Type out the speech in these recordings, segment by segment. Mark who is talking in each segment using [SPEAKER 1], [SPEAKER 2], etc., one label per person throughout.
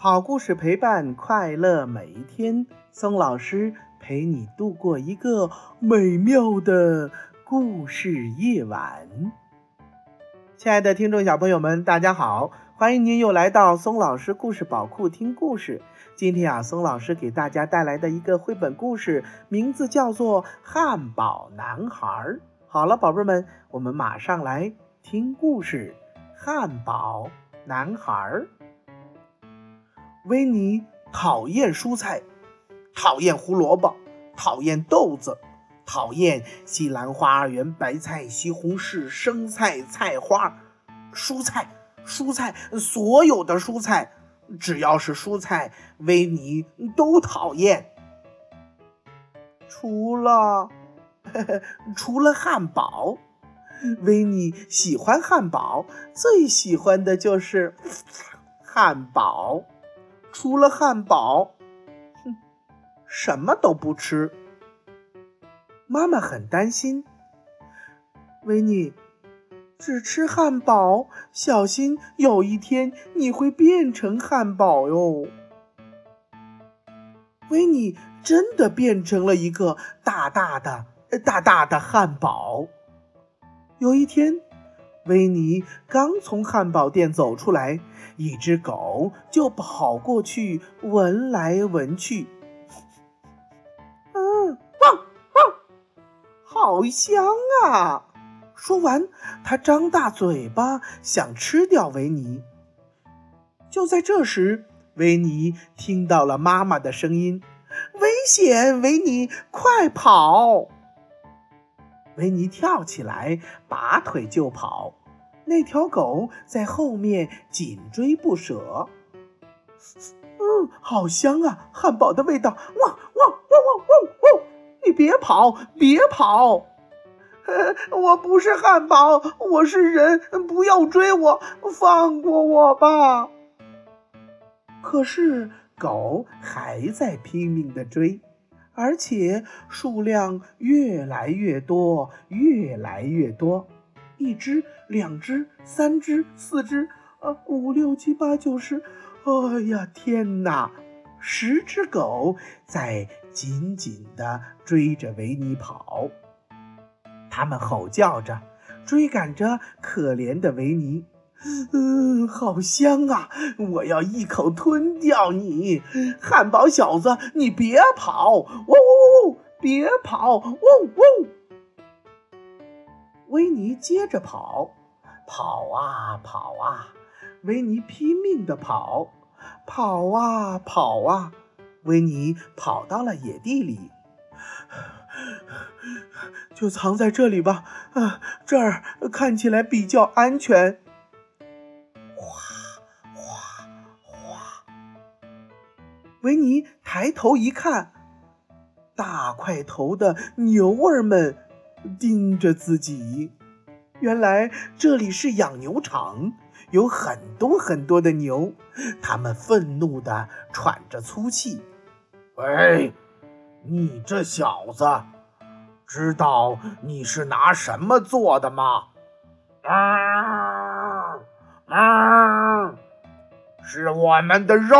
[SPEAKER 1] 好故事陪伴快乐每一天，松老师陪你度过一个美妙的故事夜晚。亲爱的听众小朋友们，大家好，欢迎您又来到松老师故事宝库听故事。今天啊，松老师给大家带来的一个绘本故事，名字叫做《汉堡男孩》。好了，宝贝们，我们马上来听故事，《汉堡男孩》。维尼讨厌蔬菜，讨厌胡萝卜，讨厌豆子，讨厌西兰花、圆白菜、西红柿、生菜、菜花。蔬菜，蔬菜，所有的蔬菜，只要是蔬菜，维尼都讨厌。除了，除了汉堡，维尼喜欢汉堡，最喜欢的就是汉堡。除了汉堡，哼，什么都不吃。妈妈很担心，维尼只吃汉堡，小心有一天你会变成汉堡哟。维尼真的变成了一个大大的、大大的汉堡。有一天。维尼刚从汉堡店走出来，一只狗就跑过去闻来闻去。嗯，汪汪，好香啊！说完，它张大嘴巴想吃掉维尼。就在这时，维尼听到了妈妈的声音：“危险，维尼，快跑！”维尼跳起来，拔腿就跑。那条狗在后面紧追不舍。嗯，好香啊，汉堡的味道！汪汪汪汪汪汪！你别跑，别跑！我不是汉堡，我是人，不要追我，放过我吧！可是狗还在拼命的追，而且数量越来越多，越来越多。一只，两只，三只，四只，啊，五六七八九十，哎呀，天哪！十只狗在紧紧地追着维尼跑，它们吼叫着，追赶着可怜的维尼。嗯，好香啊！我要一口吞掉你，汉堡小子！你别跑！嗡嗡嗡！别跑！嗡嗡！维尼接着跑，跑啊跑啊，维尼拼命地跑，跑啊跑啊，维尼跑到了野地里，就藏在这里吧，啊，这儿看起来比较安全。哗哗哗，维尼抬头一看，大块头的牛儿们。盯着自己，原来这里是养牛场，有很多很多的牛，它们愤怒地喘着粗气。喂，你这小子，知道你是拿什么做的吗？啊啊！是我们的肉。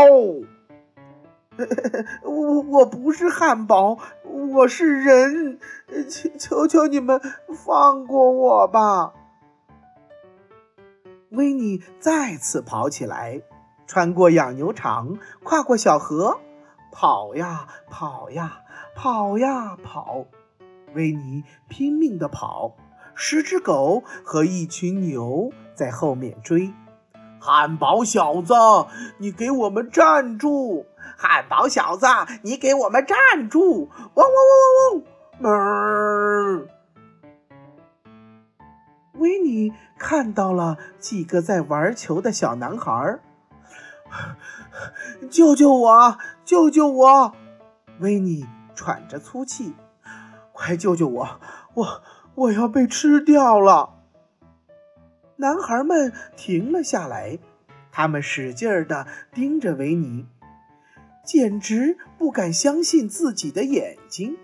[SPEAKER 1] 我我不是汉堡，我是人，求求求你们放过我吧！维尼再次跑起来，穿过养牛场，跨过小河，跑呀跑呀跑呀跑，维尼拼命的跑，十只狗和一群牛在后面追。汉堡小子，你给我们站住！汉堡小子，你给我们站住！汪汪汪汪汪！哞！维尼看到了几个在玩球的小男孩，救救我！救救我！维尼喘着粗气，快救救我！我我要被吃掉了！男孩们停了下来，他们使劲儿地盯着维尼，简直不敢相信自己的眼睛。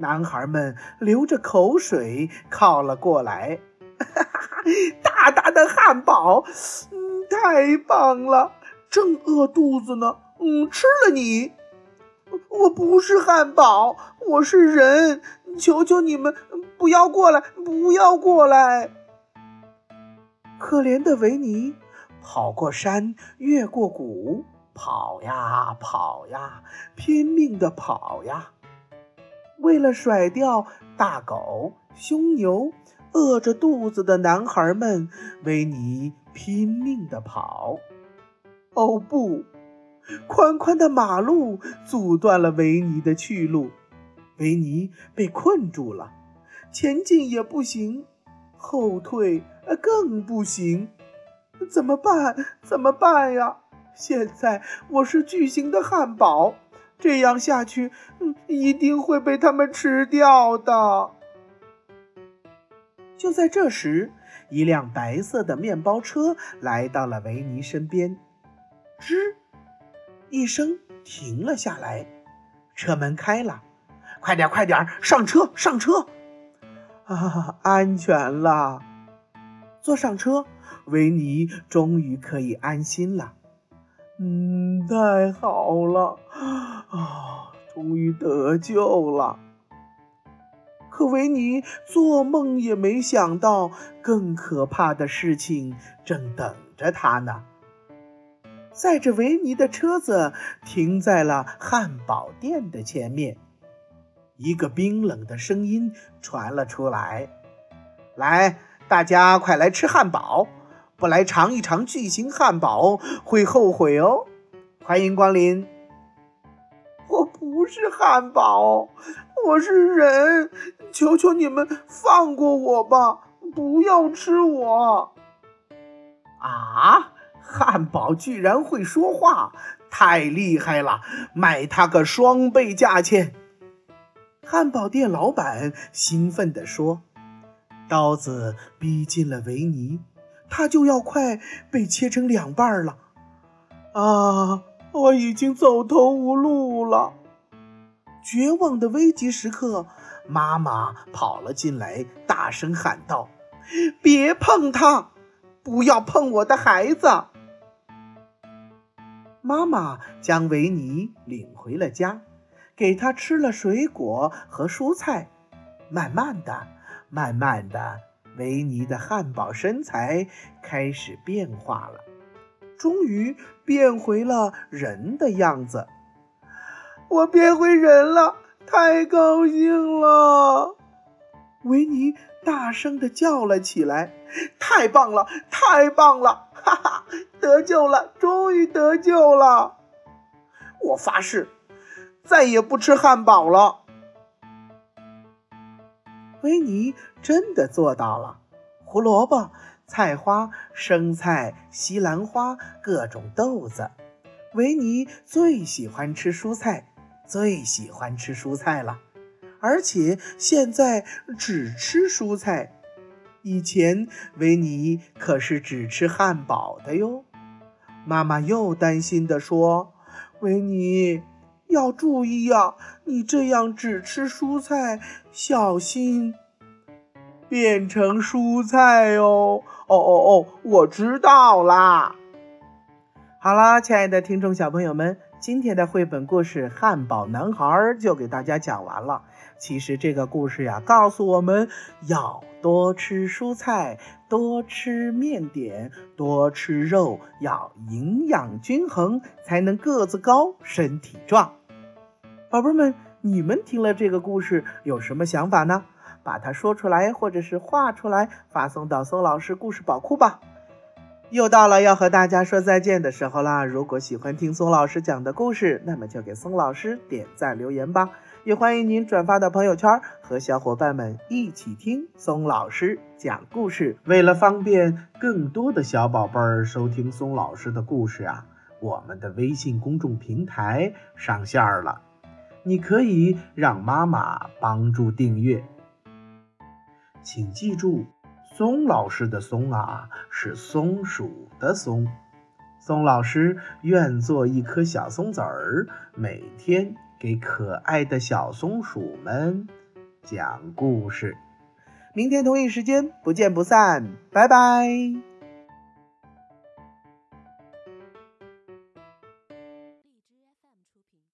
[SPEAKER 1] 男孩们流着口水靠了过来，哈哈，大大的汉堡，嗯，太棒了！正饿肚子呢，嗯，吃了你。我不是汉堡，我是人，求求你们不要过来，不要过来！可怜的维尼跑过山，越过谷，跑呀跑呀，拼命的跑呀。为了甩掉大狗、凶牛、饿着肚子的男孩们，维尼拼命的跑。哦不！宽宽的马路阻断了维尼的去路，维尼被困住了，前进也不行，后退呃更不行，怎么办？怎么办呀？现在我是巨型的汉堡，这样下去，嗯，一定会被他们吃掉的。就在这时，一辆白色的面包车来到了维尼身边，吱。一声停了下来，车门开了，快点快点上车上车！啊，安全了，坐上车，维尼终于可以安心了。嗯，太好了，啊，终于得救了。可维尼做梦也没想到，更可怕的事情正等着他呢。载着维尼的车子停在了汉堡店的前面，一个冰冷的声音传了出来：“来，大家快来吃汉堡！不来尝一尝巨型汉堡会后悔哦！欢迎光临！”我不是汉堡，我是人，求求你们放过我吧，不要吃我！啊！汉堡居然会说话，太厉害了！卖它个双倍价钱！汉堡店老板兴奋地说：“刀子逼近了维尼，他就要快被切成两半了。啊，我已经走投无路了！”绝望的危急时刻，妈妈跑了进来，大声喊道：“别碰他！不要碰我的孩子！”妈妈将维尼领回了家，给他吃了水果和蔬菜。慢慢的，慢慢的，维尼的汉堡身材开始变化了，终于变回了人的样子。我变回人了，太高兴了！维尼大声的叫了起来：“太棒了，太棒了！哈哈，得救了，终于得救了！我发誓，再也不吃汉堡了。”维尼真的做到了。胡萝卜、菜花、生菜、西兰花，各种豆子。维尼最喜欢吃蔬菜，最喜欢吃蔬菜了。而且现在只吃蔬菜，以前维尼可是只吃汉堡的哟。妈妈又担心地说：“维尼要注意呀，你这样只吃蔬菜，小心变成蔬菜哦。”哦哦哦，我知道啦。好啦，亲爱的听众小朋友们，今天的绘本故事《汉堡男孩》就给大家讲完了。其实这个故事呀，告诉我们要多吃蔬菜，多吃面点，多吃肉，要营养均衡，才能个子高，身体壮。宝贝们，你们听了这个故事有什么想法呢？把它说出来，或者是画出来，发送到松老师故事宝库吧。又到了要和大家说再见的时候啦！如果喜欢听松老师讲的故事，那么就给松老师点赞留言吧。也欢迎您转发到朋友圈，和小伙伴们一起听松老师讲故事。为了方便更多的小宝贝儿收听松老师的故事啊，我们的微信公众平台上线了，你可以让妈妈帮助订阅。请记住，松老师的松啊是松鼠的松。松老师愿做一颗小松子儿，每天。给可爱的小松鼠们讲故事，明天同一时间不见不散，拜拜。